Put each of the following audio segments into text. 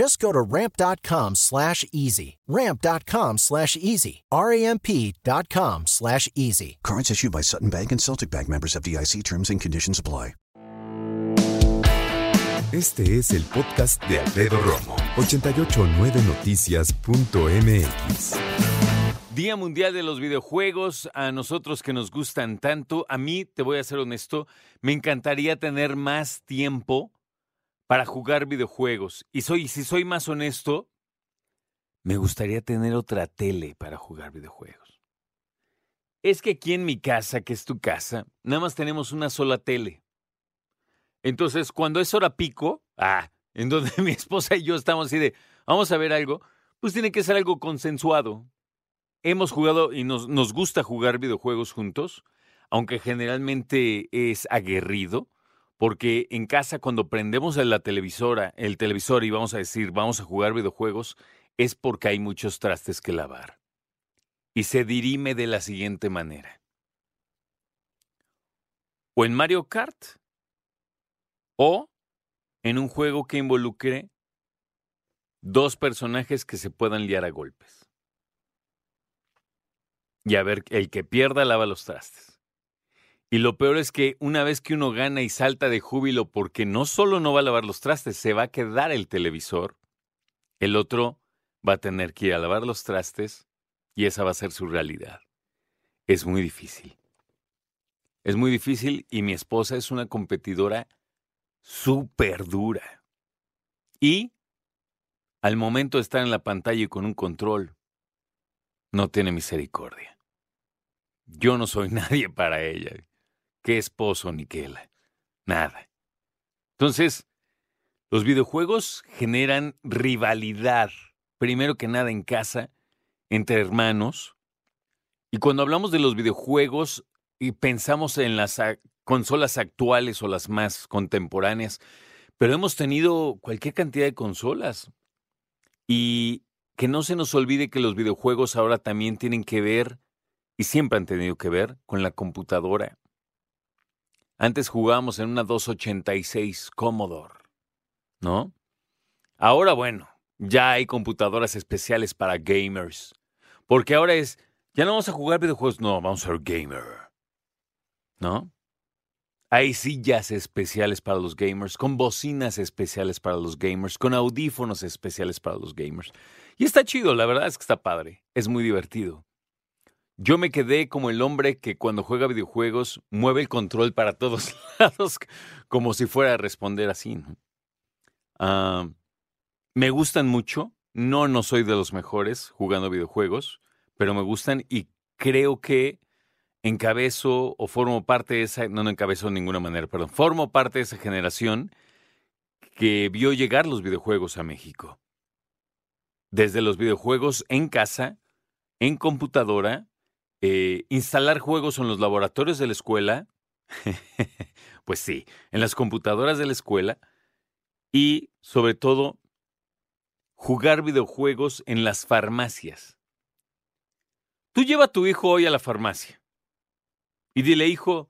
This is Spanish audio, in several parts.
Just go to ramp.com slash easy. Ramp.com slash easy. R-A-M-P.com slash easy. Cards issued by Sutton Bank and Celtic Bank members of DIC terms and conditions apply. Este es el podcast de Alfredo Romo. 889noticias.mx. Día Mundial de los Videojuegos, a nosotros que nos gustan tanto, a mí, te voy a ser honesto, me encantaría tener más tiempo para jugar videojuegos. Y soy, si soy más honesto, me gustaría tener otra tele para jugar videojuegos. Es que aquí en mi casa, que es tu casa, nada más tenemos una sola tele. Entonces, cuando es hora pico, ah, en donde mi esposa y yo estamos así de, vamos a ver algo, pues tiene que ser algo consensuado. Hemos jugado y nos, nos gusta jugar videojuegos juntos, aunque generalmente es aguerrido, porque en casa cuando prendemos la televisora, el televisor y vamos a decir, vamos a jugar videojuegos, es porque hay muchos trastes que lavar. Y se dirime de la siguiente manera. O en Mario Kart, o en un juego que involucre dos personajes que se puedan liar a golpes. Y a ver, el que pierda lava los trastes. Y lo peor es que una vez que uno gana y salta de júbilo porque no solo no va a lavar los trastes, se va a quedar el televisor, el otro va a tener que ir a lavar los trastes y esa va a ser su realidad. Es muy difícil. Es muy difícil y mi esposa es una competidora súper dura. Y al momento de estar en la pantalla y con un control, no tiene misericordia. Yo no soy nadie para ella. ¿Qué esposo ni qué Nada. Entonces, los videojuegos generan rivalidad, primero que nada en casa, entre hermanos. Y cuando hablamos de los videojuegos y pensamos en las consolas actuales o las más contemporáneas, pero hemos tenido cualquier cantidad de consolas. Y que no se nos olvide que los videojuegos ahora también tienen que ver, y siempre han tenido que ver, con la computadora. Antes jugábamos en una 286 Commodore, ¿no? Ahora, bueno, ya hay computadoras especiales para gamers. Porque ahora es, ya no vamos a jugar videojuegos, no, vamos a ser gamer. ¿No? Hay sillas especiales para los gamers, con bocinas especiales para los gamers, con audífonos especiales para los gamers. Y está chido, la verdad es que está padre, es muy divertido. Yo me quedé como el hombre que cuando juega videojuegos mueve el control para todos lados, como si fuera a responder así. Ah, me gustan mucho, no, no soy de los mejores jugando videojuegos, pero me gustan y creo que encabezo o formo parte de esa, no, no encabezo de ninguna manera, perdón, formo parte de esa generación que vio llegar los videojuegos a México desde los videojuegos en casa, en computadora, eh, instalar juegos en los laboratorios de la escuela, pues sí, en las computadoras de la escuela, y sobre todo jugar videojuegos en las farmacias. Tú lleva a tu hijo hoy a la farmacia y dile, hijo,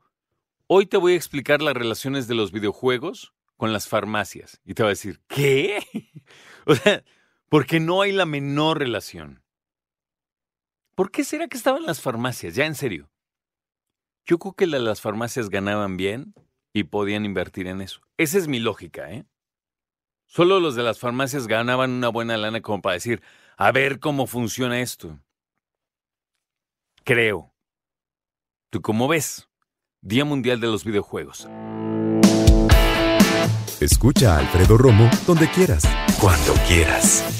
hoy te voy a explicar las relaciones de los videojuegos con las farmacias. Y te va a decir, ¿qué? o sea, porque no hay la menor relación. ¿Por qué será que estaban las farmacias? Ya en serio. Yo creo que las farmacias ganaban bien y podían invertir en eso. Esa es mi lógica, ¿eh? Solo los de las farmacias ganaban una buena lana como para decir, a ver cómo funciona esto. Creo. ¿Tú cómo ves? Día Mundial de los Videojuegos. Escucha a Alfredo Romo donde quieras. Cuando quieras.